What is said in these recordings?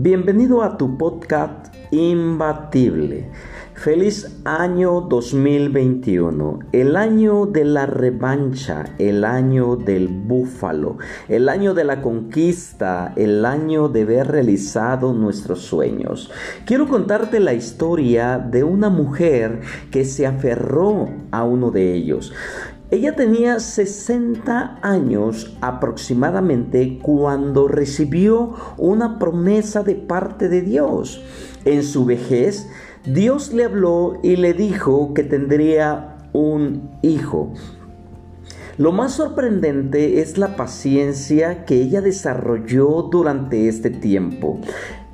Bienvenido a tu podcast Imbatible. Feliz año 2021, el año de la revancha, el año del búfalo, el año de la conquista, el año de ver realizado nuestros sueños. Quiero contarte la historia de una mujer que se aferró a uno de ellos. Ella tenía 60 años aproximadamente cuando recibió una promesa de parte de Dios. En su vejez, Dios le habló y le dijo que tendría un hijo. Lo más sorprendente es la paciencia que ella desarrolló durante este tiempo.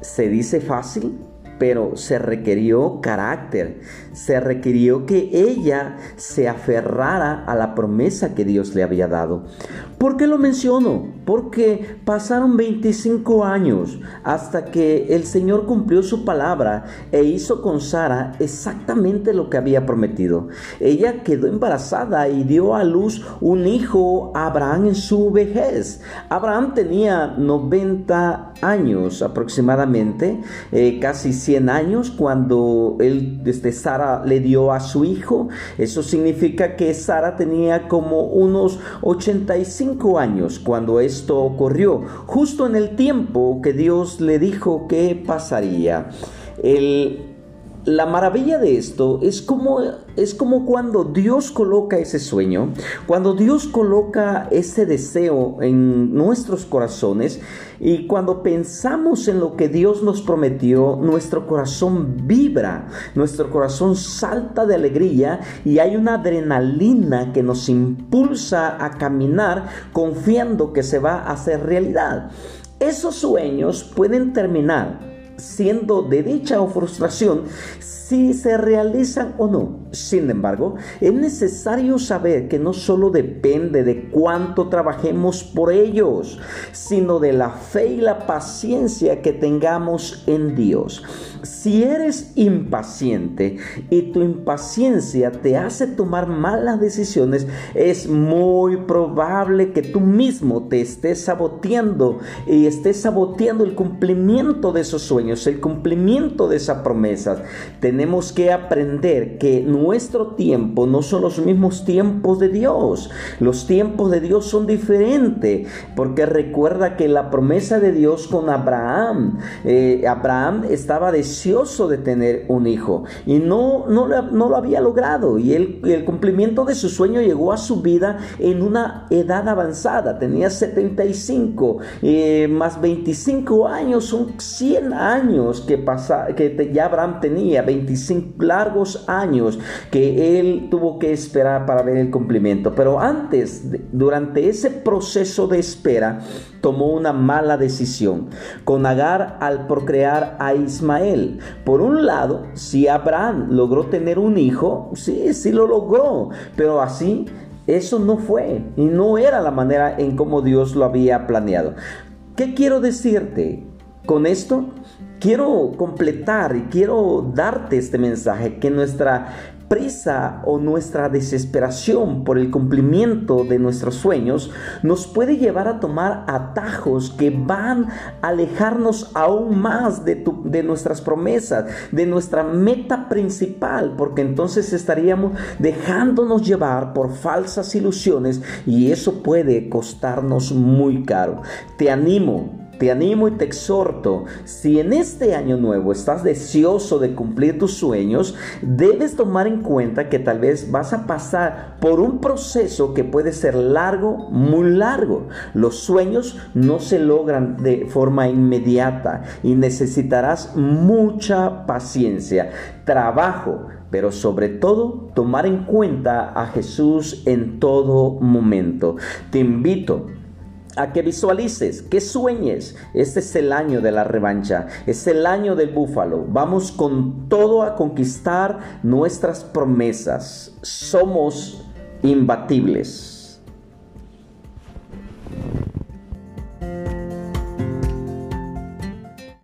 ¿Se dice fácil? Pero se requirió carácter, se requirió que ella se aferrara a la promesa que Dios le había dado. ¿Por qué lo menciono? Porque pasaron 25 años hasta que el Señor cumplió su palabra e hizo con Sara exactamente lo que había prometido. Ella quedó embarazada y dio a luz un hijo Abraham en su vejez. Abraham tenía 90 años aproximadamente, eh, casi 100 años cuando él, desde Sara le dio a su hijo. Eso significa que Sara tenía como unos 85 años cuando esto ocurrió, justo en el tiempo que Dios le dijo que pasaría. El la maravilla de esto es como, es como cuando Dios coloca ese sueño, cuando Dios coloca ese deseo en nuestros corazones y cuando pensamos en lo que Dios nos prometió, nuestro corazón vibra, nuestro corazón salta de alegría y hay una adrenalina que nos impulsa a caminar confiando que se va a hacer realidad. Esos sueños pueden terminar siendo de dicha o frustración si se realizan o no. Sin embargo, es necesario saber que no solo depende de cuánto trabajemos por ellos, sino de la fe y la paciencia que tengamos en Dios. Si eres impaciente y tu impaciencia te hace tomar malas decisiones, es muy probable que tú mismo te estés saboteando y estés saboteando el cumplimiento de esos sueños, el cumplimiento de esas promesas. Tenemos que aprender que nuestro tiempo no son los mismos tiempos de Dios. Los tiempos de Dios son diferentes, porque recuerda que la promesa de Dios con Abraham, eh, Abraham estaba deseoso de tener un hijo y no, no, no lo había logrado y el, el cumplimiento de su sueño llegó a su vida en una edad avanzada, tenía 75 eh, más 25 años, son 100 años que, pasa, que ya Abraham tenía, 25 largos años que él tuvo que esperar para ver el cumplimiento. Pero antes, durante ese proceso de espera, tomó una mala decisión con Agar al procrear a Ismael. Por un lado, si Abraham logró tener un hijo, sí, sí lo logró, pero así eso no fue y no era la manera en cómo Dios lo había planeado. ¿Qué quiero decirte con esto? Quiero completar y quiero darte este mensaje que nuestra prisa o nuestra desesperación por el cumplimiento de nuestros sueños nos puede llevar a tomar atajos que van a alejarnos aún más de, de nuestras promesas, de nuestra meta principal, porque entonces estaríamos dejándonos llevar por falsas ilusiones y eso puede costarnos muy caro. Te animo te animo y te exhorto, si en este año nuevo estás deseoso de cumplir tus sueños, debes tomar en cuenta que tal vez vas a pasar por un proceso que puede ser largo, muy largo. Los sueños no se logran de forma inmediata y necesitarás mucha paciencia, trabajo, pero sobre todo tomar en cuenta a Jesús en todo momento. Te invito a que visualices, que sueñes. Este es el año de la revancha, es el año del búfalo. Vamos con todo a conquistar nuestras promesas. Somos imbatibles.